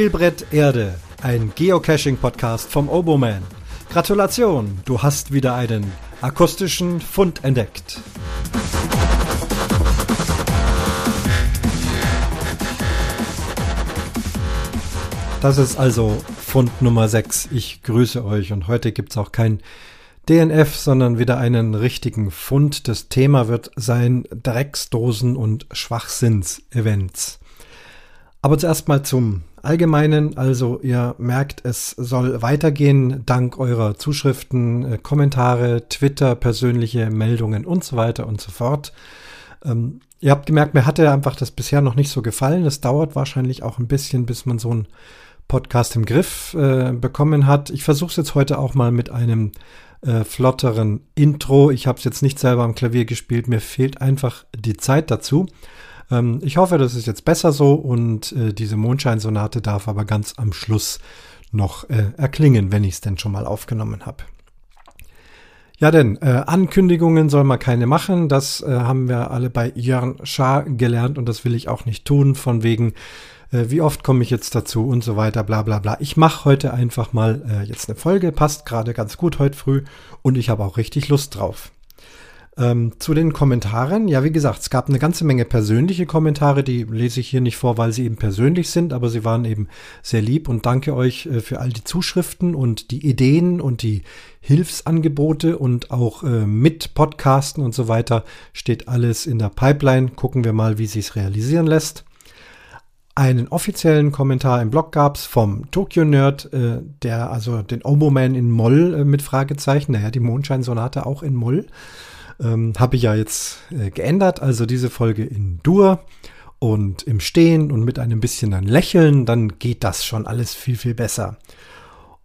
Spielbrett Erde, ein Geocaching-Podcast vom Oboman. Gratulation, du hast wieder einen akustischen Fund entdeckt. Das ist also Fund Nummer 6. Ich grüße euch und heute gibt es auch kein DNF, sondern wieder einen richtigen Fund. Das Thema wird sein Drecksdosen und Schwachsinns-Events. Aber zuerst mal zum Allgemeinen. Also ihr merkt, es soll weitergehen dank eurer Zuschriften, äh, Kommentare, Twitter, persönliche Meldungen und so weiter und so fort. Ähm, ihr habt gemerkt, mir hatte einfach das bisher noch nicht so gefallen. Es dauert wahrscheinlich auch ein bisschen, bis man so einen Podcast im Griff äh, bekommen hat. Ich versuche es jetzt heute auch mal mit einem äh, flotteren Intro. Ich habe es jetzt nicht selber am Klavier gespielt. Mir fehlt einfach die Zeit dazu. Ähm, ich hoffe, das ist jetzt besser so und äh, diese Mondscheinsonate darf aber ganz am Schluss noch äh, erklingen, wenn ich es denn schon mal aufgenommen habe. Ja, denn äh, Ankündigungen soll man keine machen. Das äh, haben wir alle bei Jörn Schaar gelernt und das will ich auch nicht tun. Von wegen, äh, wie oft komme ich jetzt dazu und so weiter, bla bla bla. Ich mache heute einfach mal äh, jetzt eine Folge. Passt gerade ganz gut heute früh und ich habe auch richtig Lust drauf. Ähm, zu den Kommentaren, ja, wie gesagt, es gab eine ganze Menge persönliche Kommentare, die lese ich hier nicht vor, weil sie eben persönlich sind, aber sie waren eben sehr lieb und danke euch äh, für all die Zuschriften und die Ideen und die Hilfsangebote und auch äh, mit Podcasten und so weiter steht alles in der Pipeline. Gucken wir mal, wie sich es realisieren lässt. Einen offiziellen Kommentar im Blog gab es vom Tokyo Nerd, äh, der also den Omo-Man in Moll äh, mit Fragezeichen, naja, die Mondscheinsonate auch in Moll ähm, Habe ich ja jetzt äh, geändert, also diese Folge in Dur und im Stehen und mit einem bisschen ein Lächeln, dann geht das schon alles viel, viel besser.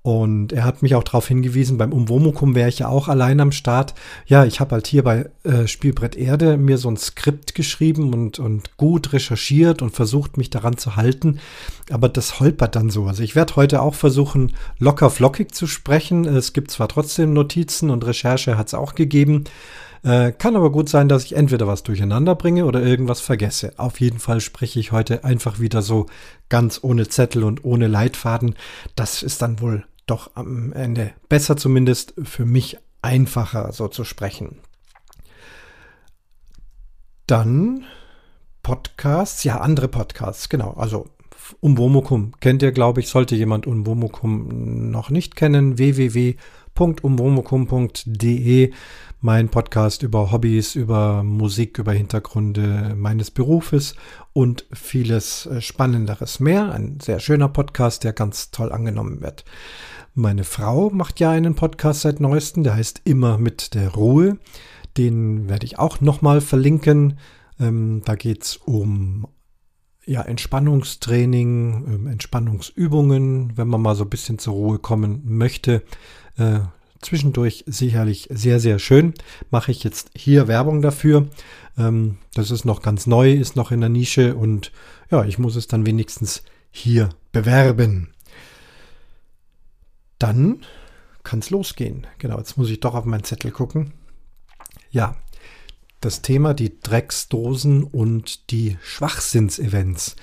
Und er hat mich auch darauf hingewiesen, beim Umwomukum wäre ich ja auch allein am Start. Ja, ich habe halt hier bei äh, Spielbrett Erde mir so ein Skript geschrieben und, und gut recherchiert und versucht, mich daran zu halten. Aber das holpert dann so. Also ich werde heute auch versuchen, locker flockig zu sprechen. Es gibt zwar trotzdem Notizen und Recherche hat es auch gegeben. Äh, kann aber gut sein, dass ich entweder was durcheinander bringe oder irgendwas vergesse. Auf jeden Fall spreche ich heute einfach wieder so ganz ohne Zettel und ohne Leitfaden. Das ist dann wohl doch am Ende besser zumindest für mich einfacher so zu sprechen. Dann Podcasts, ja, andere Podcasts, genau. Also Umwomukum kennt ihr, glaube ich, sollte jemand Umwomukum noch nicht kennen. www.umwomukum.de mein Podcast über Hobbys, über Musik, über Hintergründe meines Berufes und vieles äh, Spannenderes mehr. Ein sehr schöner Podcast, der ganz toll angenommen wird. Meine Frau macht ja einen Podcast seit neuestem, der heißt Immer mit der Ruhe. Den werde ich auch nochmal verlinken. Ähm, da geht es um ja, Entspannungstraining, ähm, Entspannungsübungen, wenn man mal so ein bisschen zur Ruhe kommen möchte. Zwischendurch sicherlich sehr, sehr schön. Mache ich jetzt hier Werbung dafür. Ähm, das ist noch ganz neu, ist noch in der Nische und ja, ich muss es dann wenigstens hier bewerben. Dann kann es losgehen. Genau, jetzt muss ich doch auf meinen Zettel gucken. Ja, das Thema die Drecksdosen und die Schwachsinnsevents.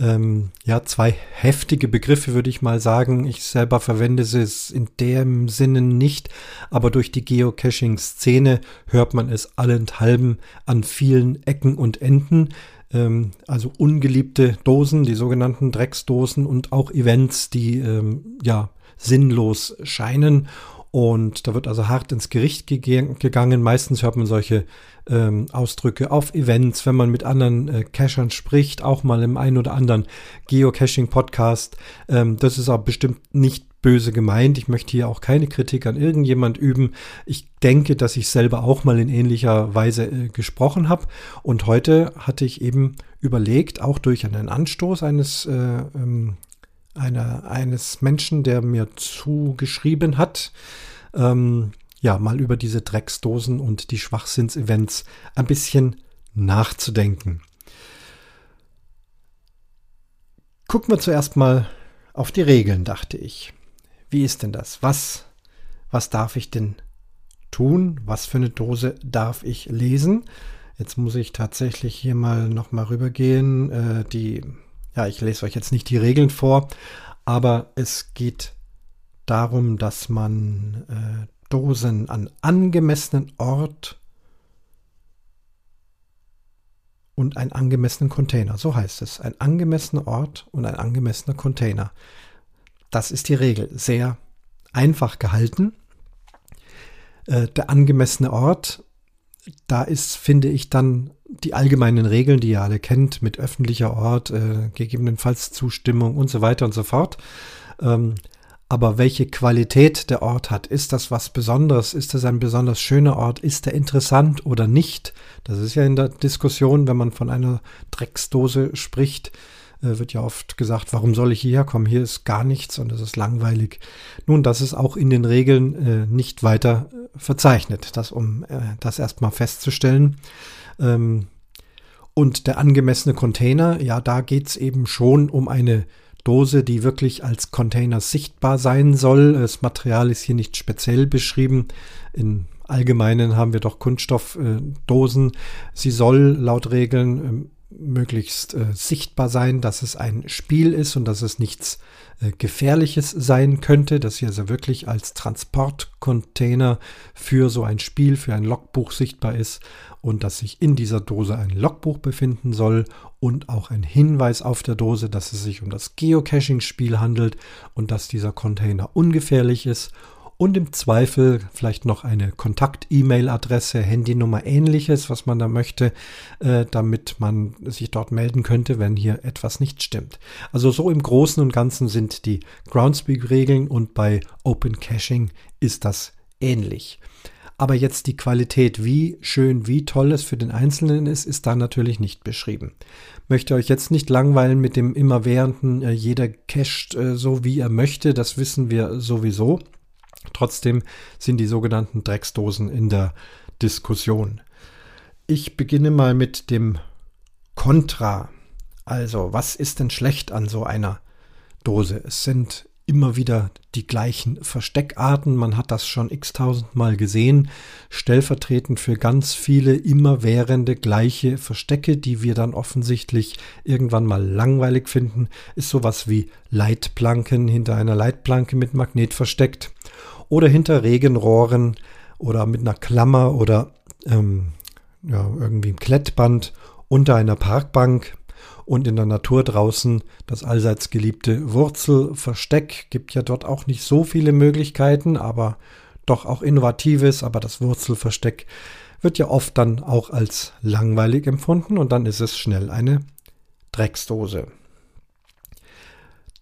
Ähm, ja, zwei heftige Begriffe, würde ich mal sagen. Ich selber verwende sie in dem Sinne nicht, aber durch die Geocaching-Szene hört man es allenthalben an vielen Ecken und Enden. Ähm, also ungeliebte Dosen, die sogenannten Drecksdosen und auch Events, die ähm, ja sinnlos scheinen. Und da wird also hart ins Gericht gegangen. Meistens hört man solche ähm, Ausdrücke auf Events, wenn man mit anderen äh, Cachern spricht, auch mal im einen oder anderen Geocaching-Podcast. Ähm, das ist aber bestimmt nicht böse gemeint. Ich möchte hier auch keine Kritik an irgendjemand üben. Ich denke, dass ich selber auch mal in ähnlicher Weise äh, gesprochen habe. Und heute hatte ich eben überlegt, auch durch einen Anstoß eines, äh, ähm, einer, eines Menschen, der mir zugeschrieben hat, ähm, ja, mal über diese Drecksdosen und die Schwachsinnsevents ein bisschen nachzudenken. Gucken wir zuerst mal auf die Regeln, dachte ich. Wie ist denn das? Was, was darf ich denn tun? Was für eine Dose darf ich lesen? Jetzt muss ich tatsächlich hier mal nochmal rübergehen. Äh, die Ja, ich lese euch jetzt nicht die Regeln vor, aber es geht darum, dass man äh, Dosen an angemessenen Ort und einen angemessenen Container, so heißt es, ein angemessener Ort und ein angemessener Container. Das ist die Regel, sehr einfach gehalten. Äh, der angemessene Ort, da ist, finde ich, dann die allgemeinen Regeln, die ihr alle kennt, mit öffentlicher Ort, äh, gegebenenfalls Zustimmung und so weiter und so fort. Ähm, aber welche Qualität der Ort hat, ist das was Besonderes? Ist das ein besonders schöner Ort? Ist er interessant oder nicht? Das ist ja in der Diskussion, wenn man von einer Drecksdose spricht, äh, wird ja oft gesagt, warum soll ich hierher kommen? Hier ist gar nichts und es ist langweilig. Nun, das ist auch in den Regeln äh, nicht weiter äh, verzeichnet, das, um äh, das erstmal festzustellen. Ähm, und der angemessene Container, ja, da geht es eben schon um eine Dose, die wirklich als Container sichtbar sein soll. Das Material ist hier nicht speziell beschrieben. In Allgemeinen haben wir doch Kunststoffdosen. Sie soll laut Regeln ähm, möglichst äh, sichtbar sein, dass es ein Spiel ist und dass es nichts äh, Gefährliches sein könnte, dass hier also wirklich als Transportcontainer für so ein Spiel, für ein Logbuch sichtbar ist und dass sich in dieser Dose ein Logbuch befinden soll und auch ein Hinweis auf der Dose, dass es sich um das Geocaching-Spiel handelt und dass dieser Container ungefährlich ist und im Zweifel vielleicht noch eine Kontakt-E-Mail-Adresse, Handynummer, ähnliches, was man da möchte, äh, damit man sich dort melden könnte, wenn hier etwas nicht stimmt. Also so im Großen und Ganzen sind die Groundspeak-Regeln und bei Open Caching ist das ähnlich. Aber jetzt die Qualität, wie schön, wie toll es für den Einzelnen ist, ist da natürlich nicht beschrieben. Möchte euch jetzt nicht langweilen mit dem immerwährenden, äh, jeder cached äh, so wie er möchte, das wissen wir sowieso. Trotzdem sind die sogenannten Drecksdosen in der Diskussion. Ich beginne mal mit dem Kontra. Also, was ist denn schlecht an so einer Dose? Es sind immer wieder die gleichen Versteckarten. Man hat das schon x-tausendmal gesehen. Stellvertretend für ganz viele immerwährende gleiche Verstecke, die wir dann offensichtlich irgendwann mal langweilig finden, ist sowas wie Leitplanken hinter einer Leitplanke mit Magnet versteckt oder hinter Regenrohren oder mit einer Klammer oder ähm, ja, irgendwie ein Klettband unter einer Parkbank und in der Natur draußen das allseits geliebte Wurzelversteck. Gibt ja dort auch nicht so viele Möglichkeiten, aber doch auch innovatives, aber das Wurzelversteck wird ja oft dann auch als langweilig empfunden und dann ist es schnell eine Drecksdose.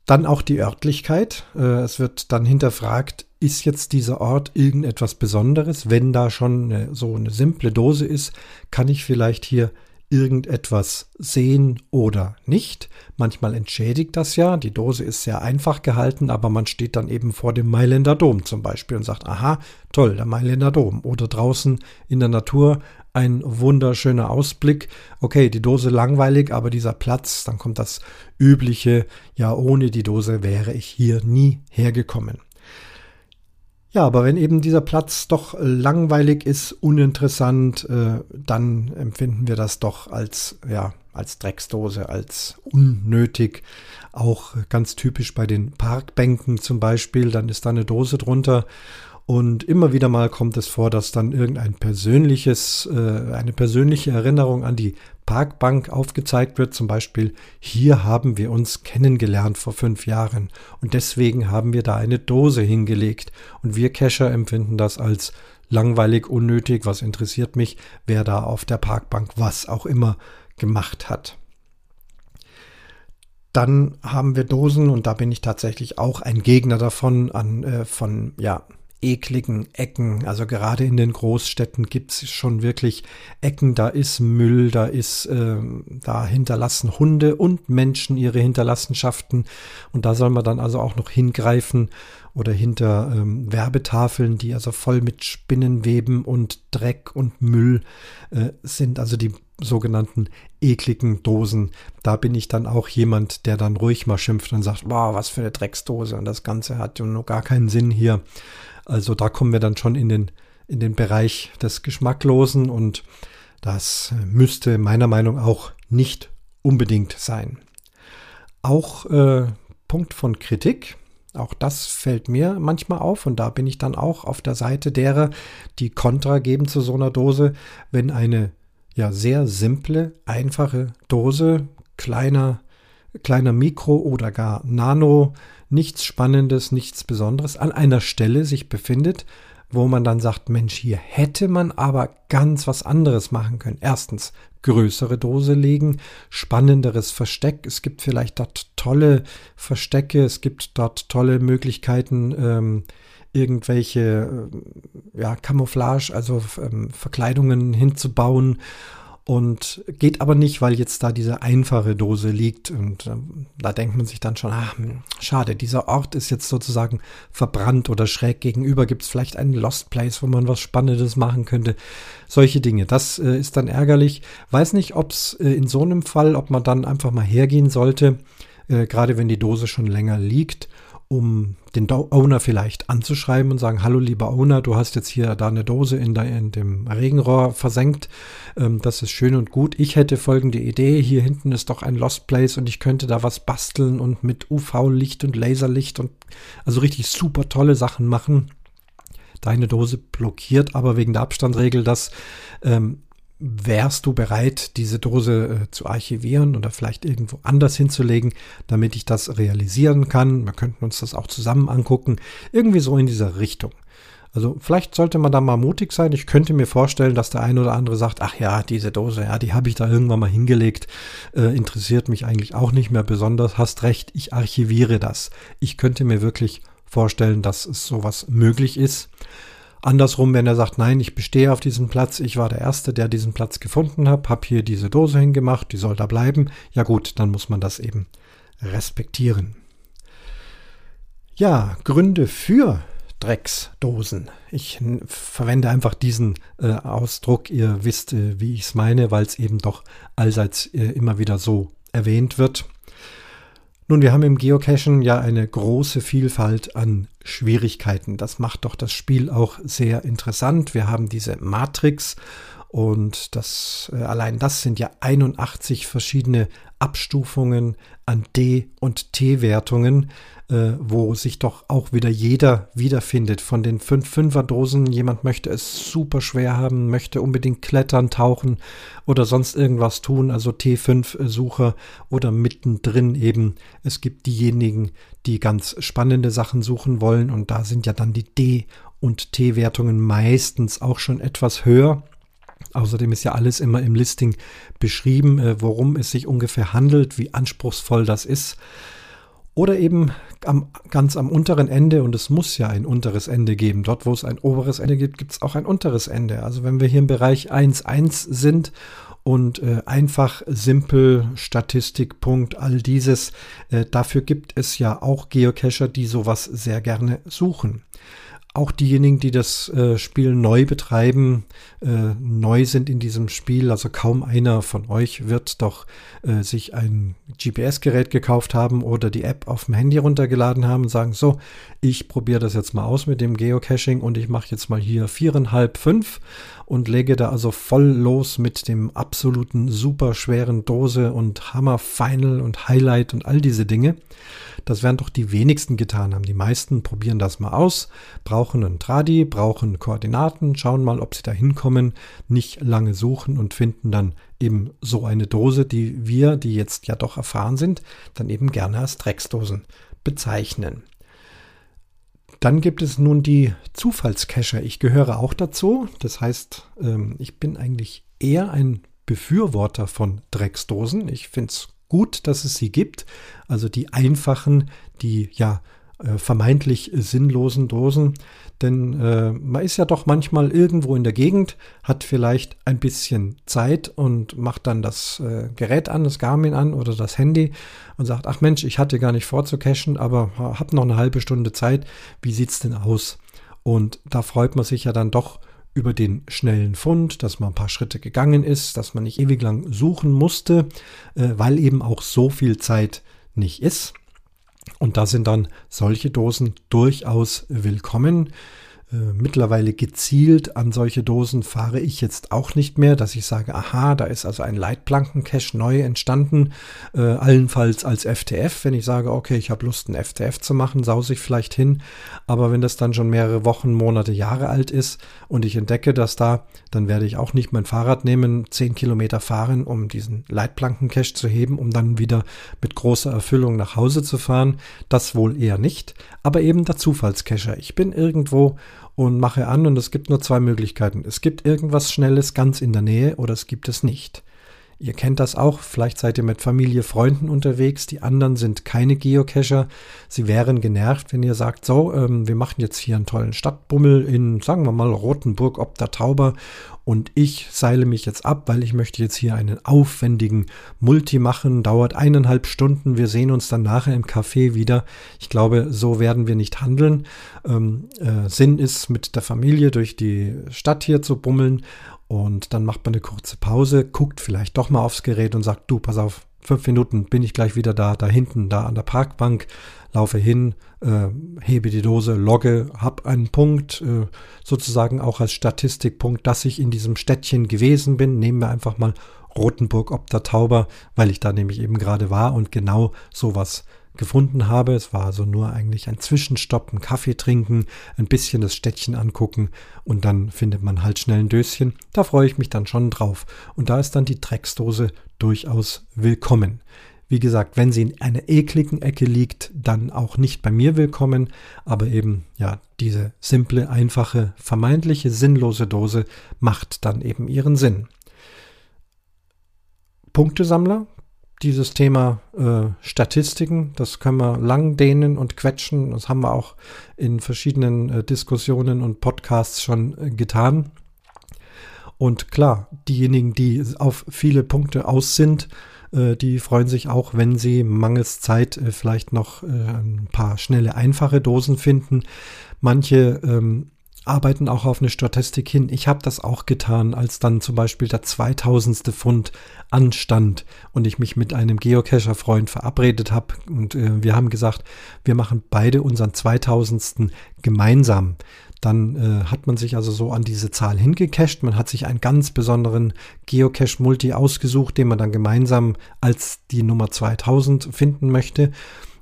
Dann auch die Örtlichkeit. Äh, es wird dann hinterfragt, ist jetzt dieser Ort irgendetwas Besonderes? Wenn da schon eine, so eine simple Dose ist, kann ich vielleicht hier irgendetwas sehen oder nicht. Manchmal entschädigt das ja. Die Dose ist sehr einfach gehalten, aber man steht dann eben vor dem Mailänder Dom zum Beispiel und sagt, aha, toll, der Mailänder Dom. Oder draußen in der Natur ein wunderschöner Ausblick. Okay, die Dose langweilig, aber dieser Platz, dann kommt das übliche, ja, ohne die Dose wäre ich hier nie hergekommen. Ja, aber wenn eben dieser Platz doch langweilig ist, uninteressant, äh, dann empfinden wir das doch als, ja, als Drecksdose, als unnötig. Auch ganz typisch bei den Parkbänken zum Beispiel, dann ist da eine Dose drunter und immer wieder mal kommt es vor, dass dann irgendein persönliches, äh, eine persönliche Erinnerung an die Parkbank aufgezeigt wird. Zum Beispiel, hier haben wir uns kennengelernt vor fünf Jahren und deswegen haben wir da eine Dose hingelegt. Und wir Cacher empfinden das als langweilig, unnötig. Was interessiert mich, wer da auf der Parkbank was auch immer gemacht hat. Dann haben wir Dosen und da bin ich tatsächlich auch ein Gegner davon, an, äh, von ja, ekligen Ecken. Also gerade in den Großstädten gibt es schon wirklich Ecken, da ist Müll, da ist, äh, da hinterlassen Hunde und Menschen ihre Hinterlassenschaften. Und da soll man dann also auch noch hingreifen oder hinter ähm, Werbetafeln, die also voll mit Spinnenweben und Dreck und Müll äh, sind. Also die sogenannten ekligen Dosen. Da bin ich dann auch jemand, der dann ruhig mal schimpft und sagt, wow, was für eine Drecksdose und das Ganze hat ja nur gar keinen Sinn hier. Also da kommen wir dann schon in den, in den Bereich des Geschmacklosen und das müsste meiner Meinung nach auch nicht unbedingt sein. auch äh, Punkt von Kritik. Auch das fällt mir manchmal auf und da bin ich dann auch auf der Seite derer, die Kontra geben zu so einer Dose, wenn eine ja sehr simple, einfache Dose, kleiner, kleiner Mikro oder gar Nano, nichts Spannendes, nichts Besonderes an einer Stelle sich befindet, wo man dann sagt, Mensch, hier hätte man aber ganz was anderes machen können. Erstens, größere Dose legen, spannenderes Versteck. Es gibt vielleicht dort tolle Verstecke, es gibt dort tolle Möglichkeiten, ähm, irgendwelche äh, ja, Camouflage, also ähm, Verkleidungen hinzubauen und geht aber nicht, weil jetzt da diese einfache Dose liegt. Und ähm, da denkt man sich dann schon, ah, hm, schade, dieser Ort ist jetzt sozusagen verbrannt oder schräg gegenüber. Gibt es vielleicht einen Lost Place, wo man was Spannendes machen könnte? Solche Dinge. Das äh, ist dann ärgerlich. Weiß nicht, ob es äh, in so einem Fall, ob man dann einfach mal hergehen sollte, äh, gerade wenn die Dose schon länger liegt um den Owner vielleicht anzuschreiben und sagen, hallo lieber Owner, du hast jetzt hier da eine Dose in, der, in dem Regenrohr versenkt. Ähm, das ist schön und gut. Ich hätte folgende Idee. Hier hinten ist doch ein Lost Place und ich könnte da was basteln und mit UV-Licht und Laserlicht und also richtig super tolle Sachen machen. Deine Dose blockiert aber wegen der Abstandregel das. Ähm, wärst du bereit, diese Dose äh, zu archivieren oder vielleicht irgendwo anders hinzulegen, damit ich das realisieren kann? Wir könnten uns das auch zusammen angucken. Irgendwie so in dieser Richtung. Also vielleicht sollte man da mal mutig sein. Ich könnte mir vorstellen, dass der eine oder andere sagt, ach ja, diese Dose, ja, die habe ich da irgendwann mal hingelegt, äh, interessiert mich eigentlich auch nicht mehr besonders. Hast recht, ich archiviere das. Ich könnte mir wirklich vorstellen, dass sowas möglich ist. Andersrum, wenn er sagt, nein, ich bestehe auf diesem Platz, ich war der Erste, der diesen Platz gefunden hat, habe hier diese Dose hingemacht, die soll da bleiben, ja gut, dann muss man das eben respektieren. Ja, Gründe für Drecksdosen. Ich verwende einfach diesen äh, Ausdruck, ihr wisst, äh, wie ich es meine, weil es eben doch allseits äh, immer wieder so erwähnt wird. Nun, wir haben im Geocachen ja eine große Vielfalt an Schwierigkeiten. Das macht doch das Spiel auch sehr interessant. Wir haben diese Matrix und das, äh, allein das sind ja 81 verschiedene Abstufungen an D- und T-Wertungen äh, wo sich doch auch wieder jeder wiederfindet. Von den fünf Fünfer-Dosen, jemand möchte es super schwer haben, möchte unbedingt klettern, tauchen oder sonst irgendwas tun, also T5-Sucher oder mittendrin eben. Es gibt diejenigen, die ganz spannende Sachen suchen wollen und da sind ja dann die D- und T-Wertungen meistens auch schon etwas höher. Außerdem ist ja alles immer im Listing beschrieben, äh, worum es sich ungefähr handelt, wie anspruchsvoll das ist. Oder eben am, ganz am unteren Ende, und es muss ja ein unteres Ende geben. Dort, wo es ein oberes Ende gibt, gibt es auch ein unteres Ende. Also wenn wir hier im Bereich 1.1 sind und äh, einfach, simpel, Statistik, Punkt, all dieses, äh, dafür gibt es ja auch Geocacher, die sowas sehr gerne suchen auch diejenigen, die das äh, Spiel neu betreiben, äh, neu sind in diesem Spiel. Also kaum einer von euch wird doch äh, sich ein GPS-Gerät gekauft haben oder die App auf dem Handy runtergeladen haben und sagen, so, ich probiere das jetzt mal aus mit dem Geocaching und ich mache jetzt mal hier viereinhalb, fünf und lege da also voll los mit dem absoluten super schweren Dose und Hammer Final und Highlight und all diese Dinge. Das werden doch die wenigsten getan haben. Die meisten probieren das mal aus, brauchen einen Tradi, brauchen Koordinaten, schauen mal, ob sie da hinkommen, nicht lange suchen und finden dann eben so eine Dose, die wir, die jetzt ja doch erfahren sind, dann eben gerne als Drecksdosen bezeichnen. Dann gibt es nun die Zufallscacher. Ich gehöre auch dazu. Das heißt, ähm, ich bin eigentlich eher ein Befürworter von Drecksdosen. Ich finde es gut, dass es sie gibt. Also die einfachen, die ja äh, vermeintlich sinnlosen Dosen. Denn äh, man ist ja doch manchmal irgendwo in der Gegend, hat vielleicht ein bisschen Zeit und macht dann das äh, Gerät an, das Garmin an oder das Handy und sagt, ach Mensch, ich hatte gar nicht vor zu cachen, aber habe noch eine halbe Stunde Zeit. Wie sieht's denn aus? Und da freut man sich ja dann doch über den schnellen Fund, dass man ein paar Schritte gegangen ist, dass man nicht ewig lang suchen musste, äh, weil eben auch so viel Zeit nicht ist. Und da sind dann solche Dosen durchaus willkommen. Äh, mittlerweile gezielt an solche Dosen fahre ich jetzt auch nicht mehr, dass ich sage, aha, da ist also ein Leitplanken-Cache neu entstanden, äh, allenfalls als FTF. Wenn ich sage, okay, ich habe Lust, ein FTF zu machen, sause ich vielleicht hin. Aber wenn das dann schon mehrere Wochen, Monate, Jahre alt ist und ich entdecke das da, dann werde ich auch nicht mein Fahrrad nehmen, zehn Kilometer fahren, um diesen Leitplanken-Cache zu heben, um dann wieder mit großer Erfüllung nach Hause zu fahren. Das wohl eher nicht, aber eben der Zufallscacher. Ich bin irgendwo und mache an und es gibt nur zwei Möglichkeiten. Es gibt irgendwas Schnelles ganz in der Nähe oder es gibt es nicht. Ihr kennt das auch, vielleicht seid ihr mit Familie, Freunden unterwegs, die anderen sind keine Geocacher. Sie wären genervt, wenn ihr sagt, so, ähm, wir machen jetzt hier einen tollen Stadtbummel in, sagen wir mal, Rotenburg ob der Tauber und ich seile mich jetzt ab, weil ich möchte jetzt hier einen aufwendigen Multi machen, dauert eineinhalb Stunden, wir sehen uns dann nachher im Café wieder. Ich glaube, so werden wir nicht handeln. Ähm, äh, Sinn ist, mit der Familie durch die Stadt hier zu bummeln und dann macht man eine kurze Pause, guckt vielleicht doch mal aufs Gerät und sagt, du, pass auf, fünf Minuten bin ich gleich wieder da, da hinten, da an der Parkbank, laufe hin, äh, hebe die Dose, logge, hab einen Punkt, äh, sozusagen auch als Statistikpunkt, dass ich in diesem Städtchen gewesen bin. Nehmen wir einfach mal Rotenburg ob der Tauber, weil ich da nämlich eben gerade war und genau sowas gefunden habe. Es war also nur eigentlich ein Zwischenstopp, ein Kaffee trinken, ein bisschen das Städtchen angucken und dann findet man halt schnell ein Döschen. Da freue ich mich dann schon drauf. Und da ist dann die Drecksdose durchaus willkommen. Wie gesagt, wenn sie in einer ekligen Ecke liegt, dann auch nicht bei mir willkommen, aber eben, ja, diese simple, einfache, vermeintliche, sinnlose Dose macht dann eben ihren Sinn. Punktesammler dieses Thema äh, Statistiken, das können wir lang dehnen und quetschen. Das haben wir auch in verschiedenen äh, Diskussionen und Podcasts schon äh, getan. Und klar, diejenigen, die auf viele Punkte aus sind, äh, die freuen sich auch, wenn sie mangels Zeit äh, vielleicht noch äh, ein paar schnelle, einfache Dosen finden. Manche ähm, arbeiten auch auf eine Statistik hin. Ich habe das auch getan, als dann zum Beispiel der 2000. Pfund anstand und ich mich mit einem Geocacher-Freund verabredet habe und äh, wir haben gesagt, wir machen beide unseren 2000. gemeinsam. Dann äh, hat man sich also so an diese Zahl hingecached. Man hat sich einen ganz besonderen Geocache-Multi ausgesucht, den man dann gemeinsam als die Nummer 2000 finden möchte.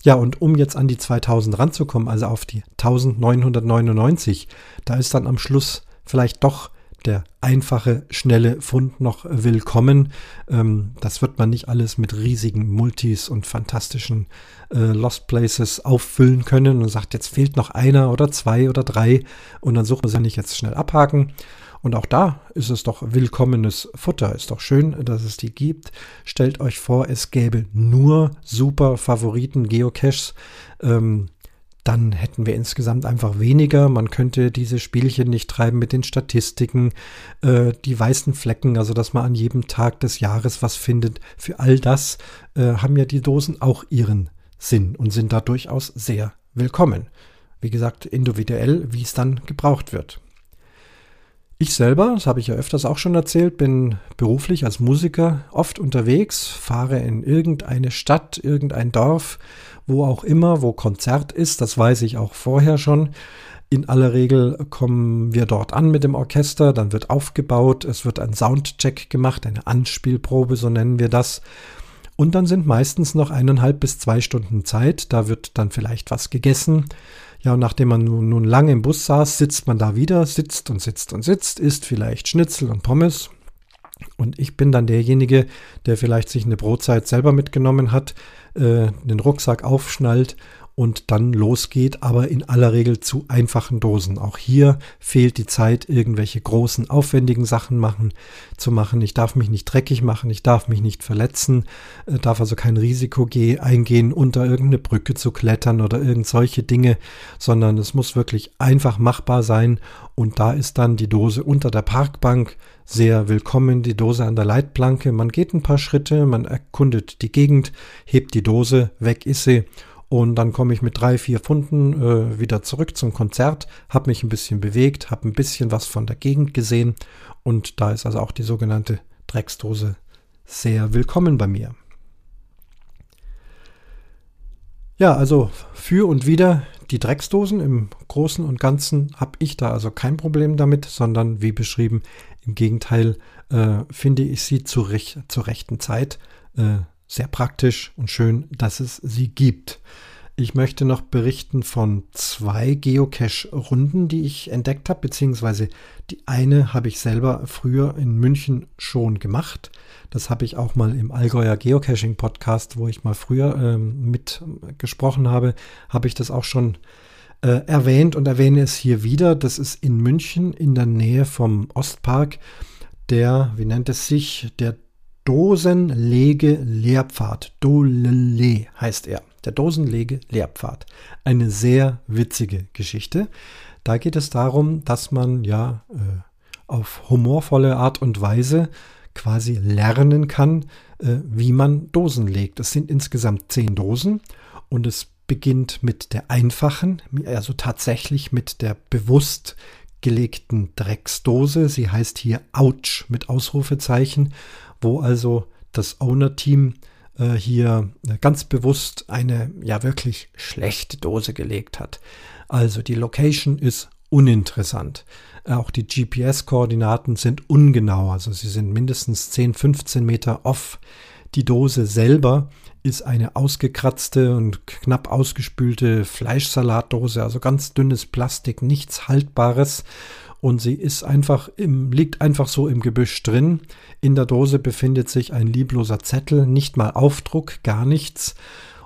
Ja, und um jetzt an die 2000 ranzukommen, also auf die 1999, da ist dann am Schluss vielleicht doch der einfache, schnelle Fund noch willkommen. Ähm, das wird man nicht alles mit riesigen Multis und fantastischen äh, Lost Places auffüllen können und sagt, jetzt fehlt noch einer oder zwei oder drei und dann sucht man sie nicht jetzt schnell abhaken. Und auch da ist es doch willkommenes Futter. Ist doch schön, dass es die gibt. Stellt euch vor, es gäbe nur super Favoriten Geocaches. Ähm, dann hätten wir insgesamt einfach weniger. Man könnte diese Spielchen nicht treiben mit den Statistiken, äh, die weißen Flecken, also dass man an jedem Tag des Jahres was findet. Für all das äh, haben ja die Dosen auch ihren Sinn und sind da durchaus sehr willkommen. Wie gesagt, individuell, wie es dann gebraucht wird. Ich selber, das habe ich ja öfters auch schon erzählt, bin beruflich als Musiker oft unterwegs, fahre in irgendeine Stadt, irgendein Dorf, wo auch immer, wo Konzert ist, das weiß ich auch vorher schon. In aller Regel kommen wir dort an mit dem Orchester, dann wird aufgebaut, es wird ein Soundcheck gemacht, eine Anspielprobe, so nennen wir das. Und dann sind meistens noch eineinhalb bis zwei Stunden Zeit, da wird dann vielleicht was gegessen ja, und nachdem man nun, nun lange im Bus saß, sitzt man da wieder, sitzt und sitzt und sitzt, isst vielleicht Schnitzel und Pommes. Und ich bin dann derjenige, der vielleicht sich eine Brotzeit selber mitgenommen hat, äh, den Rucksack aufschnallt und dann losgeht, aber in aller Regel zu einfachen Dosen. Auch hier fehlt die Zeit, irgendwelche großen, aufwendigen Sachen machen, zu machen. Ich darf mich nicht dreckig machen, ich darf mich nicht verletzen, äh, darf also kein Risiko eingehen, unter irgendeine Brücke zu klettern oder irgend solche Dinge, sondern es muss wirklich einfach machbar sein. Und da ist dann die Dose unter der Parkbank sehr willkommen, die Dose an der Leitplanke. Man geht ein paar Schritte, man erkundet die Gegend, hebt die Dose, weg ist sie und dann komme ich mit drei, vier Pfunden äh, wieder zurück zum Konzert, habe mich ein bisschen bewegt, habe ein bisschen was von der Gegend gesehen und da ist also auch die sogenannte Drecksdose sehr willkommen bei mir. Ja, also für und wieder die Drecksdosen im Großen und Ganzen habe ich da also kein Problem damit, sondern wie beschrieben, im Gegenteil äh, finde ich sie zu zur rechten Zeit äh, sehr praktisch und schön, dass es sie gibt. Ich möchte noch berichten von zwei Geocache-Runden, die ich entdeckt habe, beziehungsweise die eine habe ich selber früher in München schon gemacht. Das habe ich auch mal im Allgäuer Geocaching-Podcast, wo ich mal früher ähm, mit gesprochen habe, habe ich das auch schon äh, erwähnt und erwähne es hier wieder. Das ist in München in der Nähe vom Ostpark. Der, wie nennt es sich, der Dosenlege-Lehrpfad. Dolele heißt er. Der Dosenlege-Lehrpfad. Eine sehr witzige Geschichte. Da geht es darum, dass man ja äh, auf humorvolle Art und Weise quasi lernen kann, äh, wie man Dosen legt. Es sind insgesamt zehn Dosen und es beginnt mit der einfachen, also tatsächlich mit der bewusst gelegten Drecksdose. Sie heißt hier Ouch mit Ausrufezeichen wo also das Owner-Team äh, hier ganz bewusst eine ja wirklich schlechte Dose gelegt hat. Also die Location ist uninteressant. Auch die GPS-Koordinaten sind ungenau, also sie sind mindestens 10, 15 Meter off. Die Dose selber ist eine ausgekratzte und knapp ausgespülte Fleischsalatdose, also ganz dünnes Plastik, nichts Haltbares und sie ist einfach im, liegt einfach so im Gebüsch drin. In der Dose befindet sich ein liebloser Zettel, nicht mal Aufdruck, gar nichts.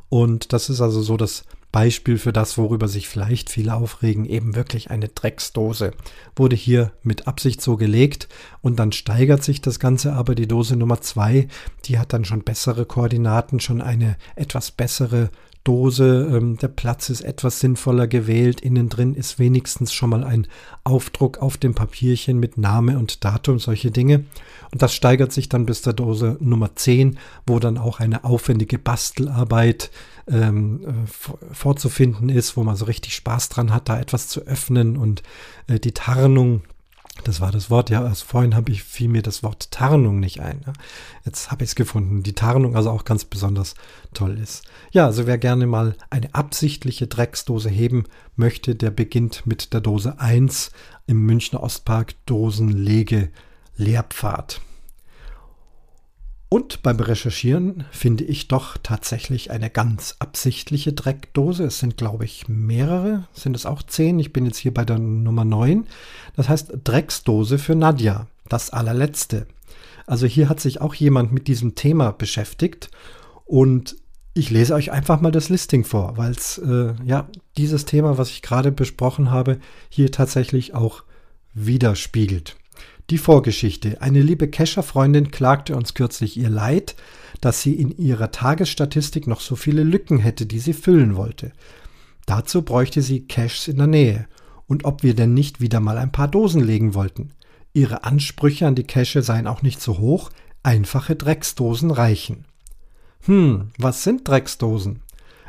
Und das ist also so das Beispiel für das, worüber sich vielleicht viele aufregen, eben wirklich eine Drecksdose. Wurde hier mit Absicht so gelegt und dann steigert sich das Ganze aber. Die Dose Nummer zwei, die hat dann schon bessere Koordinaten, schon eine etwas bessere Dose. Ähm, der Platz ist etwas sinnvoller gewählt. Innen drin ist wenigstens schon mal ein Aufdruck auf dem Papierchen mit Name und Datum, solche Dinge. Und das steigert sich dann bis zur Dose Nummer 10, wo dann auch eine aufwendige Bastelarbeit ähm, äh, vorzufinden ist, wo man so richtig Spaß dran hat, da etwas zu öffnen und äh, die Tarnung das war das Wort, ja, also vorhin habe ich fiel mir das Wort Tarnung nicht ein. Ja. Jetzt habe ich es gefunden. Die Tarnung also auch ganz besonders toll ist. Ja, also wer gerne mal eine absichtliche Drecksdose heben möchte, der beginnt mit der Dose 1 im Münchner Ostpark Dosenlege Lehrpfad. Und beim Recherchieren finde ich doch tatsächlich eine ganz absichtliche Dreckdose. Es sind, glaube ich, mehrere. Sind es auch zehn? Ich bin jetzt hier bei der Nummer neun. Das heißt Drecksdose für Nadja. Das allerletzte. Also hier hat sich auch jemand mit diesem Thema beschäftigt. Und ich lese euch einfach mal das Listing vor, weil es äh, ja dieses Thema, was ich gerade besprochen habe, hier tatsächlich auch widerspiegelt. Die Vorgeschichte. Eine liebe Kescher-Freundin klagte uns kürzlich ihr Leid, dass sie in ihrer Tagesstatistik noch so viele Lücken hätte, die sie füllen wollte. Dazu bräuchte sie Caches in der Nähe und ob wir denn nicht wieder mal ein paar Dosen legen wollten. Ihre Ansprüche an die Cache seien auch nicht so hoch, einfache Drecksdosen reichen. Hm, was sind Drecksdosen?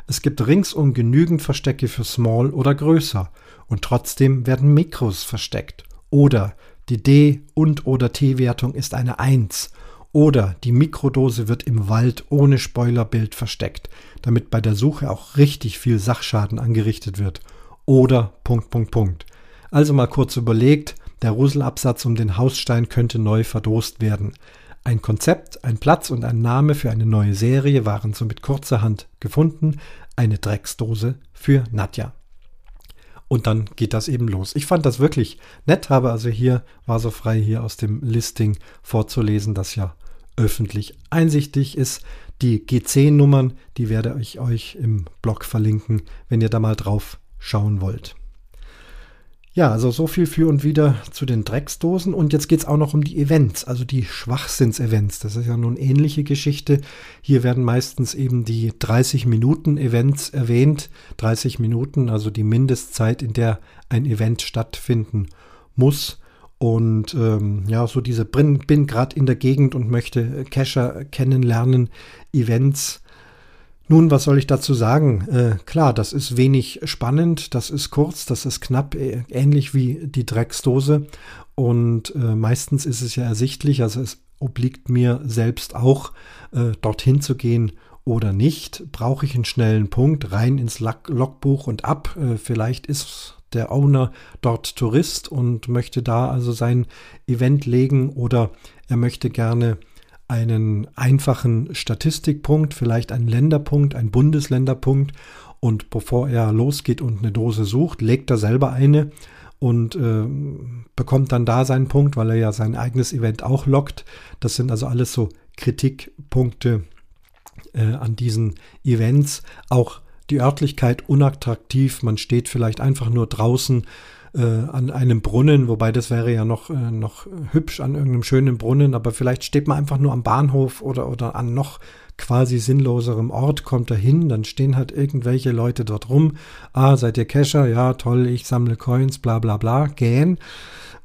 Es gibt ringsum genügend Verstecke für Small oder größer und trotzdem werden Mikros versteckt. Oder die D- und oder T-Wertung ist eine 1. Oder die Mikrodose wird im Wald ohne Spoilerbild versteckt, damit bei der Suche auch richtig viel Sachschaden angerichtet wird. Oder Punkt, Punkt, Punkt. Also mal kurz überlegt, der Ruselabsatz um den Hausstein könnte neu verdost werden. Ein Konzept, ein Platz und ein Name für eine neue Serie waren somit kurzerhand gefunden. Eine Drecksdose für Nadja. Und dann geht das eben los. Ich fand das wirklich nett, habe also hier, war so frei hier aus dem Listing vorzulesen, das ja öffentlich einsichtig ist. Die G10-Nummern, die werde ich euch im Blog verlinken, wenn ihr da mal drauf schauen wollt. Ja, also so viel für und wieder zu den Drecksdosen. Und jetzt geht es auch noch um die Events, also die Schwachsinns-Events. Das ist ja nun ähnliche Geschichte. Hier werden meistens eben die 30-Minuten-Events erwähnt. 30 Minuten, also die Mindestzeit, in der ein Event stattfinden muss. Und ähm, ja, so diese bin, bin gerade in der Gegend und möchte Cacher kennenlernen, Events nun, was soll ich dazu sagen? Äh, klar, das ist wenig spannend, das ist kurz, das ist knapp, äh, ähnlich wie die Drecksdose. Und äh, meistens ist es ja ersichtlich, also es obliegt mir selbst auch, äh, dorthin zu gehen, oder nicht? Brauche ich einen schnellen Punkt rein ins Logbuch und ab? Äh, vielleicht ist der Owner dort Tourist und möchte da also sein Event legen oder er möchte gerne einen einfachen Statistikpunkt, vielleicht einen Länderpunkt, einen Bundesländerpunkt und bevor er losgeht und eine Dose sucht, legt er selber eine und äh, bekommt dann da seinen Punkt, weil er ja sein eigenes Event auch lockt. Das sind also alles so Kritikpunkte äh, an diesen Events. Auch die Örtlichkeit unattraktiv. Man steht vielleicht einfach nur draußen äh, an einem Brunnen, wobei das wäre ja noch, äh, noch hübsch an irgendeinem schönen Brunnen, aber vielleicht steht man einfach nur am Bahnhof oder, oder an noch quasi sinnloserem Ort, kommt er hin, dann stehen halt irgendwelche Leute dort rum. Ah, seid ihr Kescher? Ja, toll, ich sammle Coins, bla bla bla, gähn.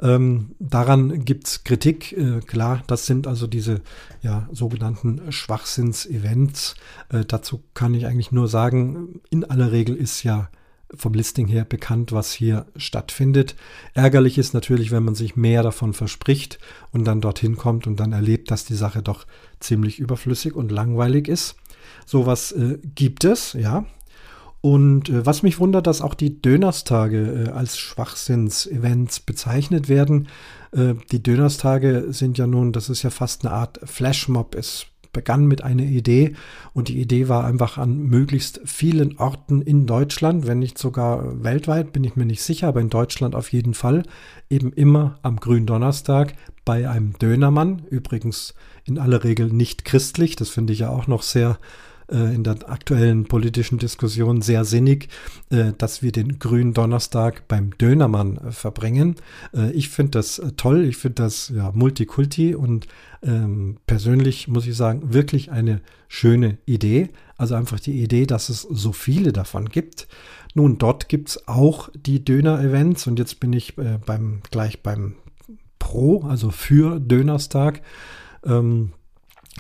Ähm, daran gibt's Kritik, äh, klar, das sind also diese ja, sogenannten Schwachsinns-Events. Äh, dazu kann ich eigentlich nur sagen, in aller Regel ist ja vom Listing her bekannt, was hier stattfindet. Ärgerlich ist natürlich, wenn man sich mehr davon verspricht und dann dorthin kommt und dann erlebt, dass die Sache doch ziemlich überflüssig und langweilig ist. Sowas äh, gibt es, ja. Und äh, was mich wundert, dass auch die Dönerstage äh, als Schwachsinns-Events bezeichnet werden. Äh, die Dönerstage sind ja nun, das ist ja fast eine Art Flashmob. Es begann mit einer Idee. Und die Idee war einfach an möglichst vielen Orten in Deutschland, wenn nicht sogar weltweit, bin ich mir nicht sicher, aber in Deutschland auf jeden Fall, eben immer am Gründonnerstag bei einem Dönermann, übrigens in aller Regel nicht christlich, das finde ich ja auch noch sehr äh, in der aktuellen politischen Diskussion sehr sinnig, äh, dass wir den grünen Donnerstag beim Dönermann äh, verbringen. ich finde das toll, ich finde das ja Multikulti und ähm, persönlich muss ich sagen, wirklich eine schöne Idee. Also einfach die Idee, dass es so viele davon gibt. Nun, dort gibt es auch die Döner-Events und jetzt bin ich beim, gleich beim Pro, also für Dönerstag. Ähm,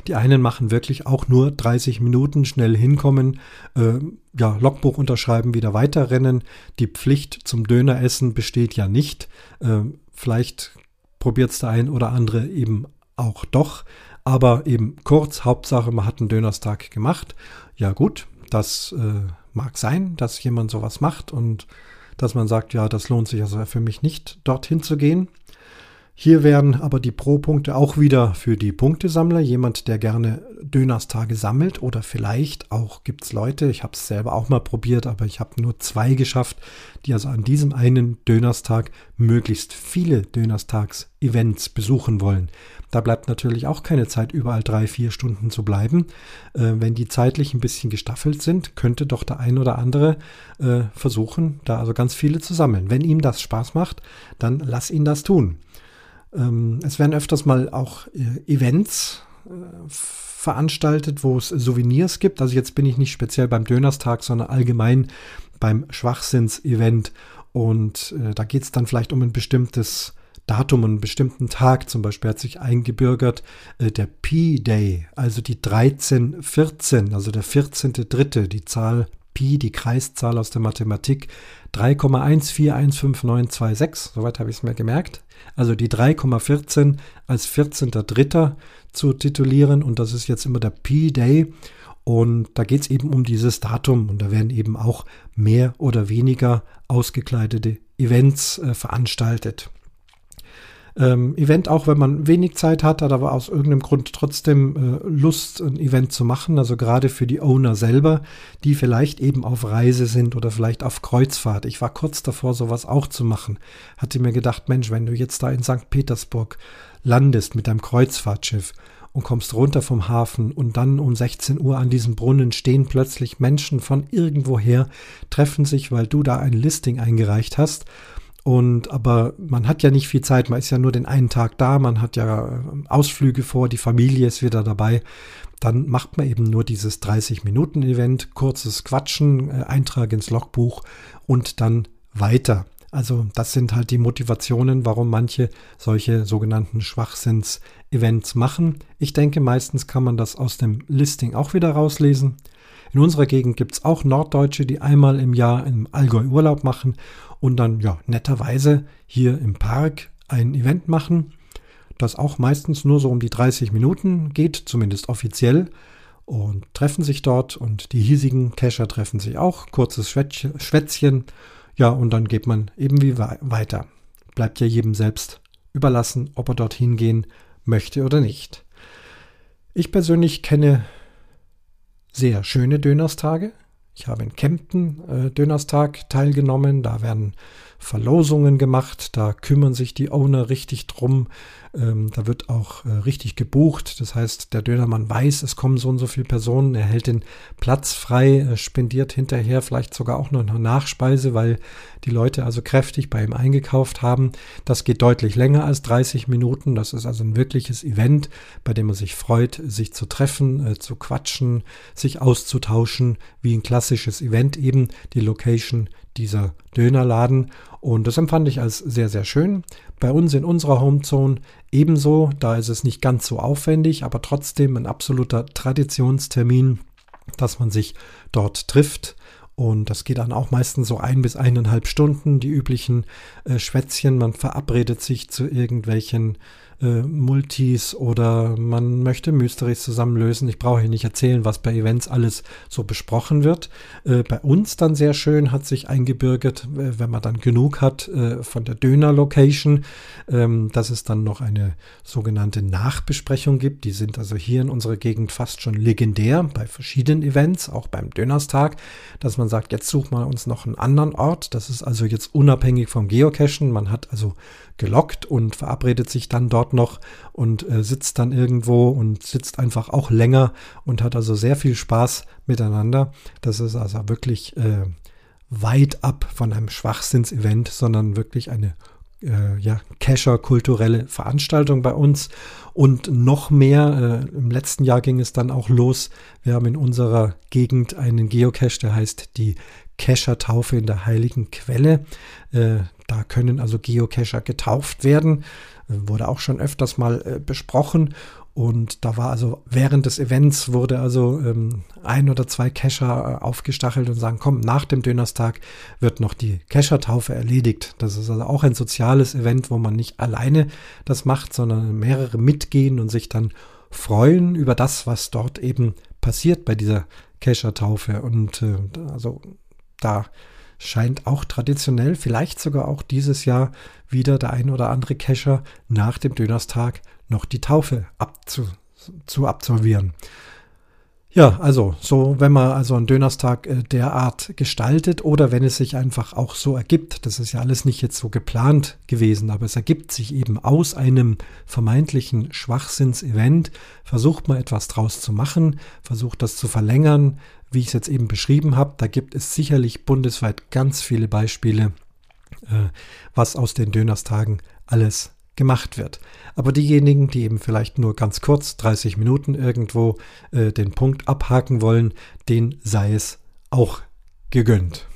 die einen machen wirklich auch nur 30 Minuten schnell hinkommen, äh, ja, Logbuch unterschreiben, wieder weiterrennen. Die Pflicht zum Döneressen besteht ja nicht. Äh, vielleicht probiert es der ein oder andere eben auch doch. Aber eben kurz, Hauptsache, man hat einen Dönerstag gemacht. Ja gut, das äh, mag sein, dass jemand sowas macht und dass man sagt, ja, das lohnt sich also für mich nicht, dorthin zu gehen. Hier wären aber die Pro-Punkte auch wieder für die Punktesammler, jemand, der gerne Dönerstage sammelt oder vielleicht auch gibt es Leute, ich habe es selber auch mal probiert, aber ich habe nur zwei geschafft, die also an diesem einen Dönerstag möglichst viele Dönerstags-Events besuchen wollen. Da bleibt natürlich auch keine Zeit, überall drei, vier Stunden zu bleiben. Äh, wenn die zeitlich ein bisschen gestaffelt sind, könnte doch der ein oder andere äh, versuchen, da also ganz viele zu sammeln. Wenn ihm das Spaß macht, dann lass ihn das tun. Ähm, es werden öfters mal auch äh, Events äh, veranstaltet, wo es Souvenirs gibt. Also jetzt bin ich nicht speziell beim Dönerstag, sondern allgemein beim Schwachsinns-Event. Und äh, da geht es dann vielleicht um ein bestimmtes Datum, einen bestimmten Tag. Zum Beispiel hat sich eingebürgert äh, der P-Day, also die 1314, also der 14.3., die Zahl Pi, die Kreiszahl aus der Mathematik, 3,14159226, soweit habe ich es mir gemerkt. Also die 3,14 als 14.3. zu titulieren und das ist jetzt immer der P-Day. Und da geht es eben um dieses Datum und da werden eben auch mehr oder weniger ausgekleidete Events äh, veranstaltet ähm, Event, auch wenn man wenig Zeit hat, hat aber aus irgendeinem Grund trotzdem äh, Lust, ein Event zu machen. Also gerade für die Owner selber, die vielleicht eben auf Reise sind oder vielleicht auf Kreuzfahrt. Ich war kurz davor, sowas auch zu machen. Hatte mir gedacht, Mensch, wenn du jetzt da in St. Petersburg landest mit deinem Kreuzfahrtschiff und kommst runter vom Hafen und dann um 16 Uhr an diesem Brunnen stehen plötzlich Menschen von irgendwoher, treffen sich, weil du da ein Listing eingereicht hast und aber man hat ja nicht viel Zeit, man ist ja nur den einen Tag da, man hat ja äh, Ausflüge vor, die Familie ist wieder dabei. Dann macht man eben nur dieses 30-Minuten-Event, kurzes Quatschen, äh, Eintrag ins Logbuch und dann weiter. Also das sind halt die Motivationen, warum manche solche sogenannten Schwachsinns-Events machen. Ich denke, meistens kann man das aus dem Listing auch wieder rauslesen. In unserer Gegend gibt es auch Norddeutsche, die einmal im Jahr im Allgäu Urlaub machen und dann ja netterweise hier im Park ein Event machen, das auch meistens nur so um die 30 Minuten geht, zumindest offiziell. und treffen sich dort und die hiesigen Kescher treffen sich auch. Kurzes Schwätzchen. Ja, und dann geht man eben wie weiter. Bleibt ja jedem selbst überlassen, ob er dorthin gehen möchte oder nicht. Ich persönlich kenne sehr schöne Dönerstage. Ich habe in Kempten äh, Dönerstag teilgenommen. Da werden Verlosungen gemacht. Da kümmern sich die Owner richtig drum. Ähm, da wird auch äh, richtig gebucht. Das heißt, der Dönermann weiß, es kommen so und so viele Personen. Er hält den Platz frei, äh, spendiert hinterher vielleicht sogar auch noch eine Nachspeise, weil die Leute also kräftig bei ihm eingekauft haben. Das geht deutlich länger als 30 Minuten. Das ist also ein wirkliches Event, bei dem man sich freut, sich zu treffen, äh, zu quatschen, sich auszutauschen, wie ein klassisches Event eben. Die Location dieser Dönerladen. Und das empfand ich als sehr, sehr schön. Bei uns in unserer Homezone ebenso. Da ist es nicht ganz so aufwendig, aber trotzdem ein absoluter Traditionstermin, dass man sich dort trifft. Und das geht dann auch meistens so ein bis eineinhalb Stunden, die üblichen äh, Schwätzchen. Man verabredet sich zu irgendwelchen äh, Multis oder man möchte Mysteries zusammenlösen. Ich brauche hier nicht erzählen, was bei Events alles so besprochen wird. Äh, bei uns dann sehr schön hat sich eingebürgert, wenn man dann genug hat äh, von der Döner-Location, ähm, dass es dann noch eine sogenannte Nachbesprechung gibt. Die sind also hier in unserer Gegend fast schon legendär bei verschiedenen Events, auch beim Dönerstag, dass man sagt, jetzt suchen wir uns noch einen anderen Ort. Das ist also jetzt unabhängig vom Geocachen. Man hat also gelockt und verabredet sich dann dort noch und äh, sitzt dann irgendwo und sitzt einfach auch länger und hat also sehr viel Spaß miteinander. Das ist also wirklich äh, weit ab von einem Schwachsinnsevent, sondern wirklich eine äh, ja, Cacher-kulturelle Veranstaltung bei uns. Und noch mehr, äh, im letzten Jahr ging es dann auch los. Wir haben in unserer Gegend einen Geocache, der heißt die Cacher-Taufe in der Heiligen Quelle. Äh, da können also Geocacher getauft werden. Wurde auch schon öfters mal äh, besprochen. Und da war also während des Events wurde also ähm, ein oder zwei Cacher äh, aufgestachelt und sagen, komm, nach dem Dönerstag wird noch die Cacher-Taufe erledigt. Das ist also auch ein soziales Event, wo man nicht alleine das macht, sondern mehrere mitgehen und sich dann freuen über das, was dort eben passiert bei dieser Cacher-Taufe. Und äh, also da scheint auch traditionell, vielleicht sogar auch dieses Jahr wieder der ein oder andere Kescher nach dem Dönerstag noch die Taufe abzu, zu absolvieren. Ja, also so, wenn man also einen Dönerstag äh, derart gestaltet oder wenn es sich einfach auch so ergibt, das ist ja alles nicht jetzt so geplant gewesen, aber es ergibt sich eben aus einem vermeintlichen Schwachsinns-Event, versucht man etwas draus zu machen, versucht das zu verlängern, wie ich es jetzt eben beschrieben habe. Da gibt es sicherlich bundesweit ganz viele Beispiele, äh, was aus den Dönerstagen alles gemacht wird. Aber diejenigen, die eben vielleicht nur ganz kurz, 30 Minuten irgendwo äh, den Punkt abhaken wollen, den sei es auch gegönnt.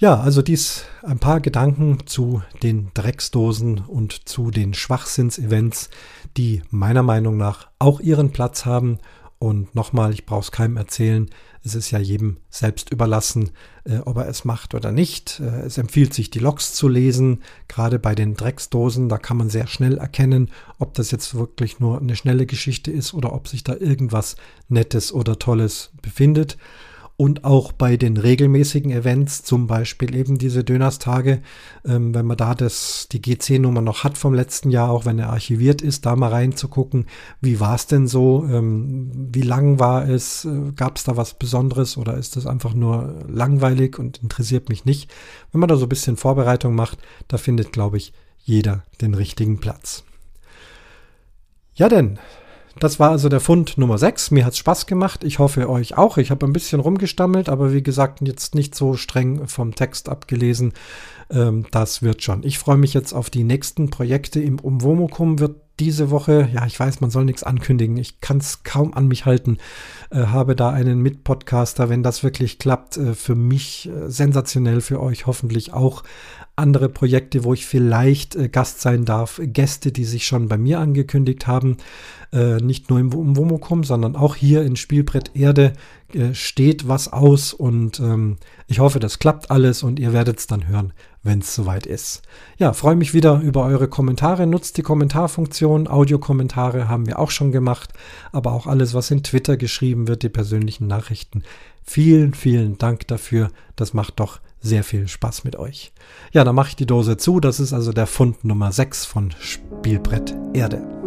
Ja, also dies ein paar Gedanken zu den Drecksdosen und zu den Schwachsinnsevents, die meiner Meinung nach auch ihren Platz haben und nochmal, ich brauche es keinem erzählen, es ist ja jedem selbst überlassen, äh, ob er es macht oder nicht. Äh, es empfiehlt sich, die Logs zu lesen, gerade bei den Drecksdosen. Da kann man sehr schnell erkennen, ob das jetzt wirklich nur eine schnelle Geschichte ist oder ob sich da irgendwas Nettes oder Tolles befindet und auch bei den regelmäßigen Events, zum Beispiel eben diese Dönerstage, ähm, wenn man da das, die GC-Nummer noch hat vom letzten Jahr, auch wenn er archiviert ist, da mal reinzugucken, wie war es denn so, ähm, wie lang war es, äh, gab es da was Besonderes oder ist das einfach nur langweilig und interessiert mich nicht. Wenn man da so ein bisschen Vorbereitung macht, da findet, glaube ich, jeder den richtigen Platz. Ja denn, das war also der Fund Nummer 6. Mir hat es Spaß gemacht. Ich hoffe euch auch. Ich habe ein bisschen rumgestammelt, aber wie gesagt, jetzt nicht so streng vom Text abgelesen. Ähm, das wird schon. Ich freue mich jetzt auf die nächsten Projekte im Umwomukum. Wird diese Woche, ja, ich weiß, man soll nichts ankündigen. Ich kann es kaum an mich halten. Äh, habe da einen Mitpodcaster, wenn das wirklich klappt. Äh, für mich äh, sensationell, für euch hoffentlich auch andere Projekte, wo ich vielleicht äh, Gast sein darf, Gäste, die sich schon bei mir angekündigt haben, äh, nicht nur im, im Womokum, sondern auch hier in Spielbrett Erde äh, steht was aus und ähm, ich hoffe, das klappt alles und ihr werdet es dann hören, wenn es soweit ist. Ja, freue mich wieder über eure Kommentare. Nutzt die Kommentarfunktion. Audiokommentare haben wir auch schon gemacht, aber auch alles, was in Twitter geschrieben wird, die persönlichen Nachrichten. Vielen, vielen Dank dafür. Das macht doch sehr viel Spaß mit euch. Ja, dann mache ich die Dose zu. Das ist also der Fund Nummer 6 von Spielbrett Erde.